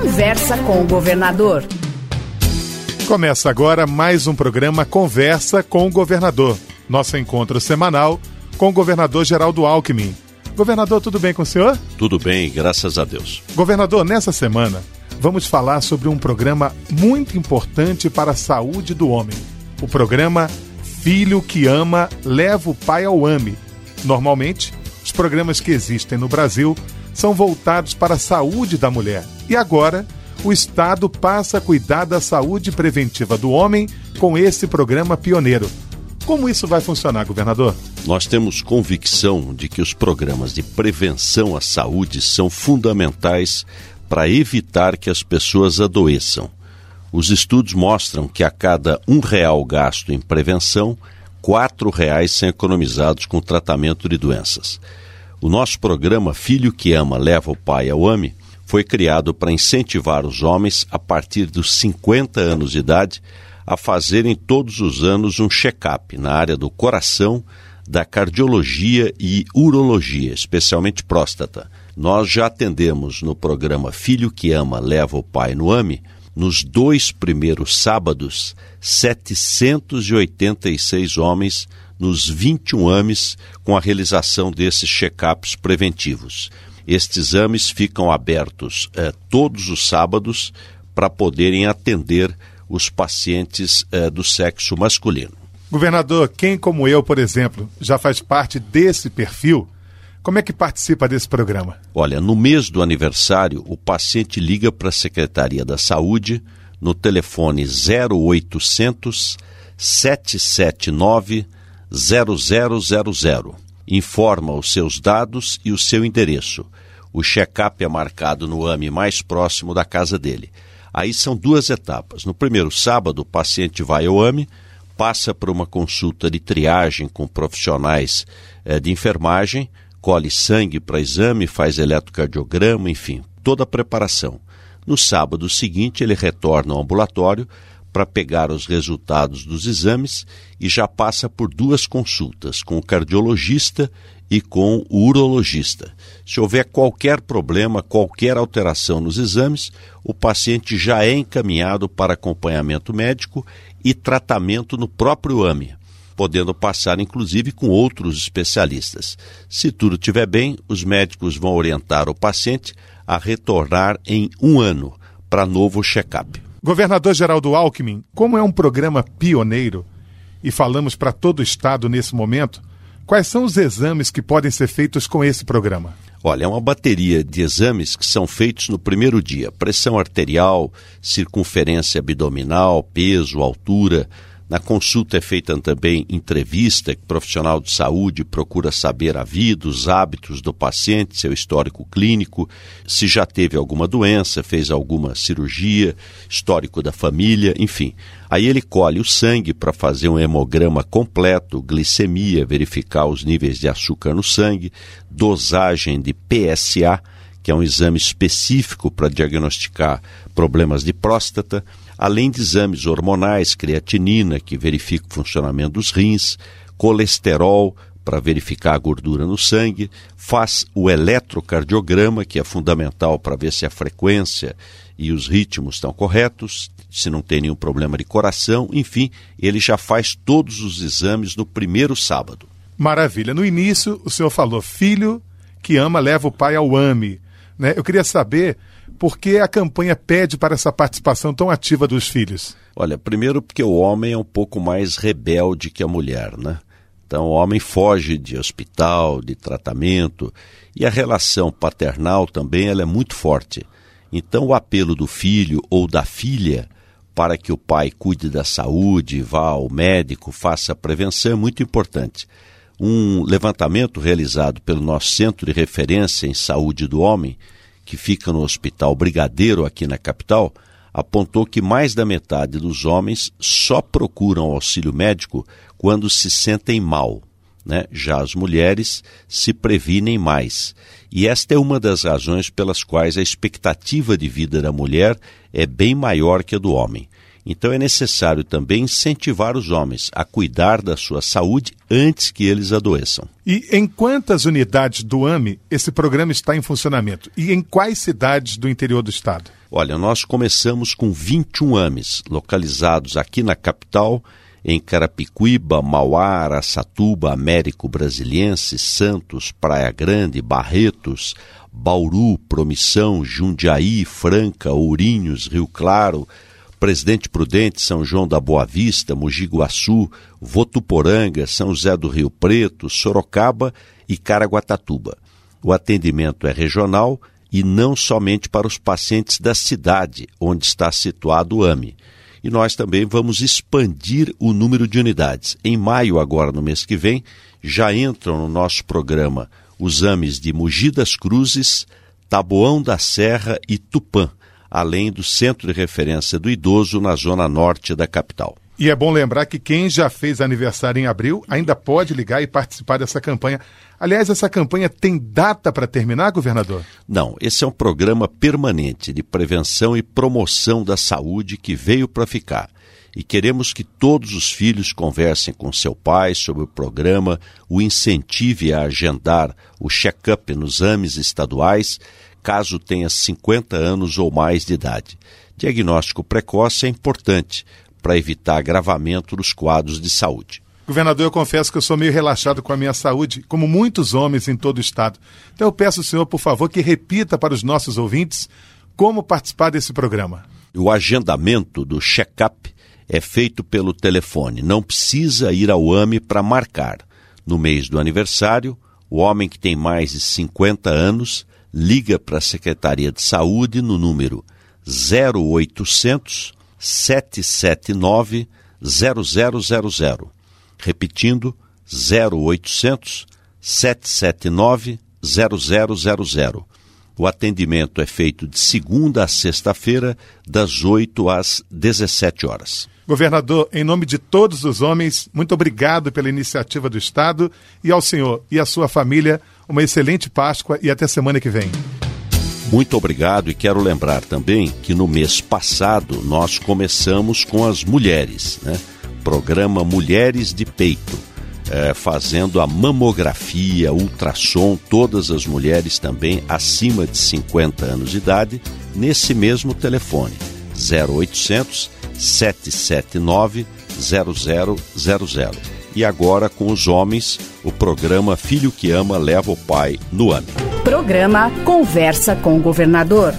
Conversa com o governador. Começa agora mais um programa Conversa com o governador. Nosso encontro semanal com o governador Geraldo Alckmin. Governador, tudo bem com o senhor? Tudo bem, graças a Deus. Governador, nessa semana vamos falar sobre um programa muito importante para a saúde do homem. O programa Filho que Ama Leva o Pai ao AME. Normalmente, os programas que existem no Brasil são voltados para a saúde da mulher. E agora, o Estado passa a cuidar da saúde preventiva do homem com esse programa pioneiro. Como isso vai funcionar, governador? Nós temos convicção de que os programas de prevenção à saúde são fundamentais para evitar que as pessoas adoeçam. Os estudos mostram que a cada um real gasto em prevenção, quatro reais são economizados com tratamento de doenças. O nosso programa Filho que Ama Leva o Pai ao AME foi criado para incentivar os homens, a partir dos 50 anos de idade, a fazerem todos os anos um check-up na área do coração, da cardiologia e urologia, especialmente próstata. Nós já atendemos no programa Filho que Ama Leva o Pai no AME, nos dois primeiros sábados, 786 homens nos 21 AMES com a realização desses check-ups preventivos. Estes exames ficam abertos eh, todos os sábados para poderem atender os pacientes eh, do sexo masculino. Governador, quem como eu, por exemplo, já faz parte desse perfil, como é que participa desse programa? Olha, no mês do aniversário, o paciente liga para a Secretaria da Saúde no telefone 0800 779 0000. Informa os seus dados e o seu endereço. O check-up é marcado no AME mais próximo da casa dele. Aí são duas etapas. No primeiro sábado, o paciente vai ao AME, passa por uma consulta de triagem com profissionais eh, de enfermagem, colhe sangue para exame, faz eletrocardiograma, enfim, toda a preparação. No sábado seguinte, ele retorna ao ambulatório para pegar os resultados dos exames e já passa por duas consultas com o cardiologista e com o urologista. Se houver qualquer problema, qualquer alteração nos exames, o paciente já é encaminhado para acompanhamento médico e tratamento no próprio AME, podendo passar inclusive com outros especialistas. Se tudo estiver bem, os médicos vão orientar o paciente a retornar em um ano para novo check-up. Governador Geraldo Alckmin, como é um programa pioneiro e falamos para todo o Estado nesse momento, quais são os exames que podem ser feitos com esse programa? Olha, é uma bateria de exames que são feitos no primeiro dia: pressão arterial, circunferência abdominal, peso, altura, na consulta é feita também entrevista, que o profissional de saúde procura saber a vida, os hábitos do paciente, seu histórico clínico, se já teve alguma doença, fez alguma cirurgia, histórico da família, enfim. Aí ele colhe o sangue para fazer um hemograma completo, glicemia, verificar os níveis de açúcar no sangue, dosagem de PSA, que é um exame específico para diagnosticar problemas de próstata além de exames hormonais, creatinina, que verifica o funcionamento dos rins, colesterol, para verificar a gordura no sangue, faz o eletrocardiograma, que é fundamental para ver se a frequência e os ritmos estão corretos, se não tem nenhum problema de coração, enfim, ele já faz todos os exames no primeiro sábado. Maravilha. No início, o senhor falou: filho que ama leva o pai ao AME. Né? Eu queria saber por que a campanha pede para essa participação tão ativa dos filhos? Olha, primeiro porque o homem é um pouco mais rebelde que a mulher, né? Então o homem foge de hospital, de tratamento, e a relação paternal também ela é muito forte. Então o apelo do filho ou da filha para que o pai cuide da saúde, vá ao médico, faça prevenção é muito importante. Um levantamento realizado pelo nosso Centro de Referência em Saúde do Homem que fica no Hospital Brigadeiro, aqui na capital, apontou que mais da metade dos homens só procuram auxílio médico quando se sentem mal. Né? Já as mulheres se previnem mais. E esta é uma das razões pelas quais a expectativa de vida da mulher é bem maior que a do homem. Então é necessário também incentivar os homens a cuidar da sua saúde antes que eles adoeçam. E em quantas unidades do AME esse programa está em funcionamento? E em quais cidades do interior do estado? Olha, nós começamos com 21 AMES, localizados aqui na capital, em Carapicuíba, Mauá, Araçatuba, Américo Brasiliense, Santos, Praia Grande, Barretos, Bauru, Promissão, Jundiaí, Franca, Ourinhos, Rio Claro, Presidente Prudente, São João da Boa Vista, Mogi Guaçu, Votuporanga, São José do Rio Preto, Sorocaba e Caraguatatuba. O atendimento é regional e não somente para os pacientes da cidade onde está situado o AME. E nós também vamos expandir o número de unidades. Em maio, agora no mês que vem, já entram no nosso programa os AMES de Mogi das Cruzes, Taboão da Serra e Tupã além do centro de referência do idoso na zona norte da capital. E é bom lembrar que quem já fez aniversário em abril ainda pode ligar e participar dessa campanha. Aliás, essa campanha tem data para terminar, governador? Não, esse é um programa permanente de prevenção e promoção da saúde que veio para ficar. E queremos que todos os filhos conversem com seu pai sobre o programa, o incentive a agendar o check-up nos AMES estaduais caso tenha 50 anos ou mais de idade. Diagnóstico precoce é importante para evitar agravamento dos quadros de saúde. Governador, eu confesso que eu sou meio relaxado com a minha saúde, como muitos homens em todo o estado. Então eu peço ao senhor, por favor, que repita para os nossos ouvintes como participar desse programa. O agendamento do check-up é feito pelo telefone. Não precisa ir ao AME para marcar. No mês do aniversário, o homem que tem mais de 50 anos liga para a Secretaria de Saúde no número 0800 779 0000. Repetindo, 0800 779 0000. O atendimento é feito de segunda a sexta-feira, das 8 às 17 horas. Governador, em nome de todos os homens, muito obrigado pela iniciativa do Estado e ao senhor e à sua família uma excelente Páscoa e até semana que vem. Muito obrigado e quero lembrar também que no mês passado nós começamos com as mulheres, né? Programa Mulheres de Peito, é, fazendo a mamografia, ultrassom, todas as mulheres também acima de 50 anos de idade, nesse mesmo telefone, 0800 779 0000 e agora com os homens, o programa Filho que Ama leva o pai no ano. Programa Conversa com o Governador.